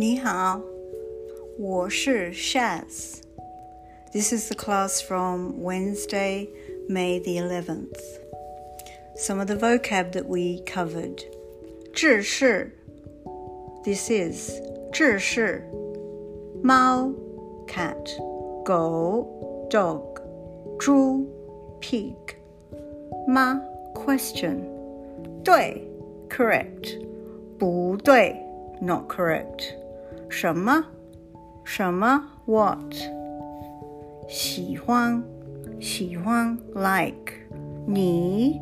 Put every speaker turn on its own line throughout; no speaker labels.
你好，我是 Shaz. This is the class from Wednesday, May the 11th. Some of the vocab that we covered. 制式 This is 制式猫 cat 狗 dog 猪 pig 吗 question 对 correct 不对 not correct 什么什么 what 喜欢喜欢 like 你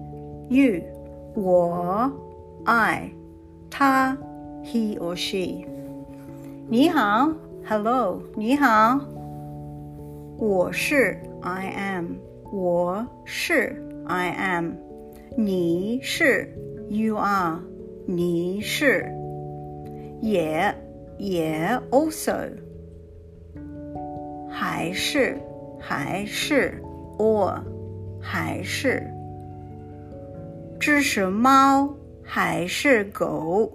you 我 I 他 he or she 你好 hello 你好我是 I am 我是 I am 你是 you are 你是也 也 also 还是还是 or 还是这是猫还是狗？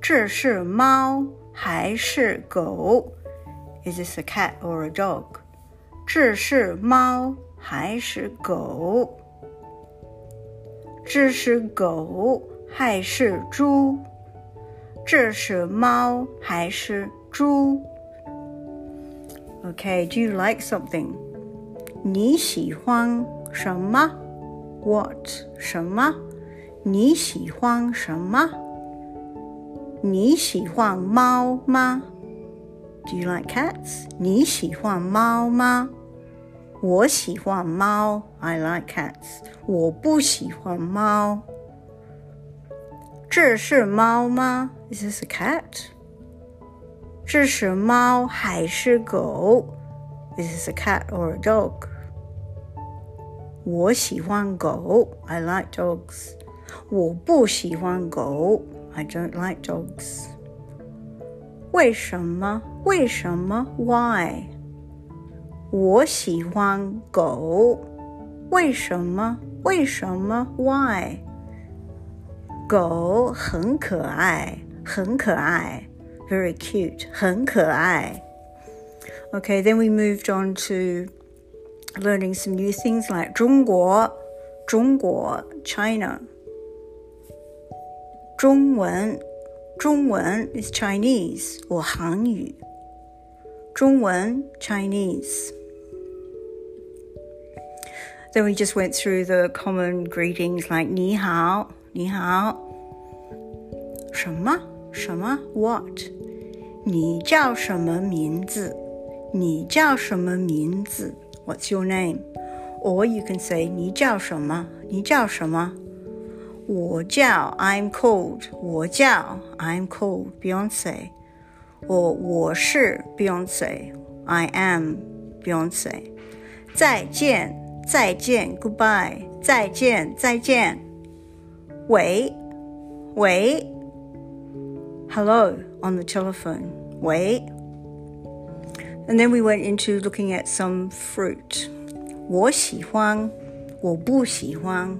这是猫还是狗？Is this a cat or a dog？这是猫还是狗？这是狗还是猪？ 这是猫还是猪？Okay, do you like something? 你喜欢什么？What 什么？你喜欢什么？你喜欢猫吗？Do you like cats？你喜欢猫吗？我喜欢猫，I like cats。我不喜欢猫。这是猫吗 ？Is this a cat？这是猫还是狗？Is this a cat or a dog？我喜欢狗，I like dogs。我不喜欢狗，I don't like dogs。为什么？为什么？Why？我喜欢狗，为什么？为什么？Why？狗很可爱， 很可爱, very cute, 很可爱. Okay, then we moved on to learning some new things like 中国,中国, China. 中文,中文 is Chinese or 汉语.中文 Chinese. Then we just went through the common greetings like 你好,你好,什么?什么? what? 你叫什么名字？你叫什么名字？What's your name? Or you can say 你叫什么？你叫什么？我叫 I'm called，我叫 I'm called Beyonce，我我是 Beyonce，I am Beyonce。再见再见 Goodbye，再见再见。喂喂 ，Hello on the telephone，喂。And then we went into looking at some fruit. 我喜欢，我不喜欢。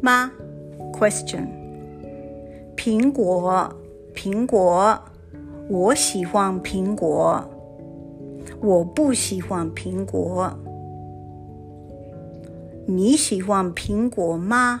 吗 question 苹果苹果我喜欢苹果我不喜欢苹果你喜欢苹果吗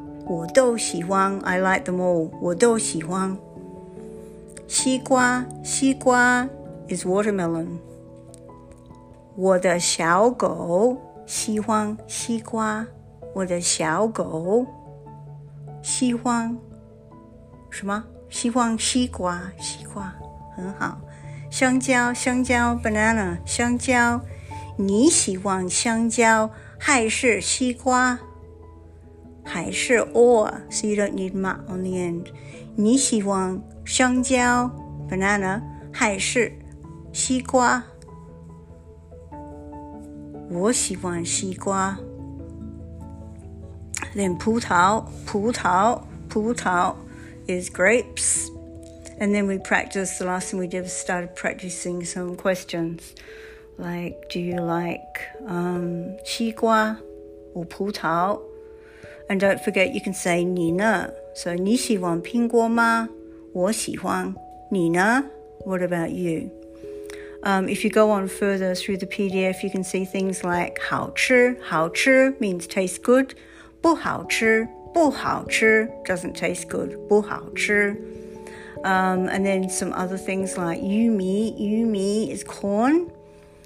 我都喜欢。I like them all。我都喜欢。西瓜，西瓜 is watermelon。我的小狗喜欢西瓜。我的小狗喜欢什么？喜欢西瓜，西瓜很好。香蕉，香蕉，banana，香蕉。你喜欢香蕉还是西瓜？还是 or？So you don't need ma on the end。你喜欢香蕉 banana 还是西瓜？我喜欢西瓜。Then 葡萄，葡萄，葡萄 is grapes. And then we practice, the last thing we did was started practicing some questions. Like, do you like um, 西瓜 or 葡萄? And don't forget, you can say 你呢. So 你喜欢苹果吗?我喜欢。你呢? What about you? Um, if you go on further through the PDF, you can see things like 好吃,好吃 means taste good. 不好吃,不好吃 doesn't taste good. 不好吃. Um, and then some other things like yumi. Yumi is corn.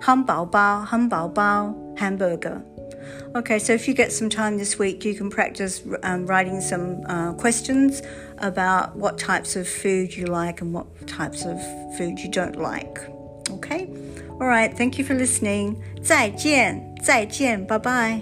汉堡包，汉堡包 hamburger。Okay, so if you get some time this week, you can practice um, writing some uh, questions about what types of food you like and what types of food you don't like. Okay? All right, thank you for listening. 再见,再见, bye bye.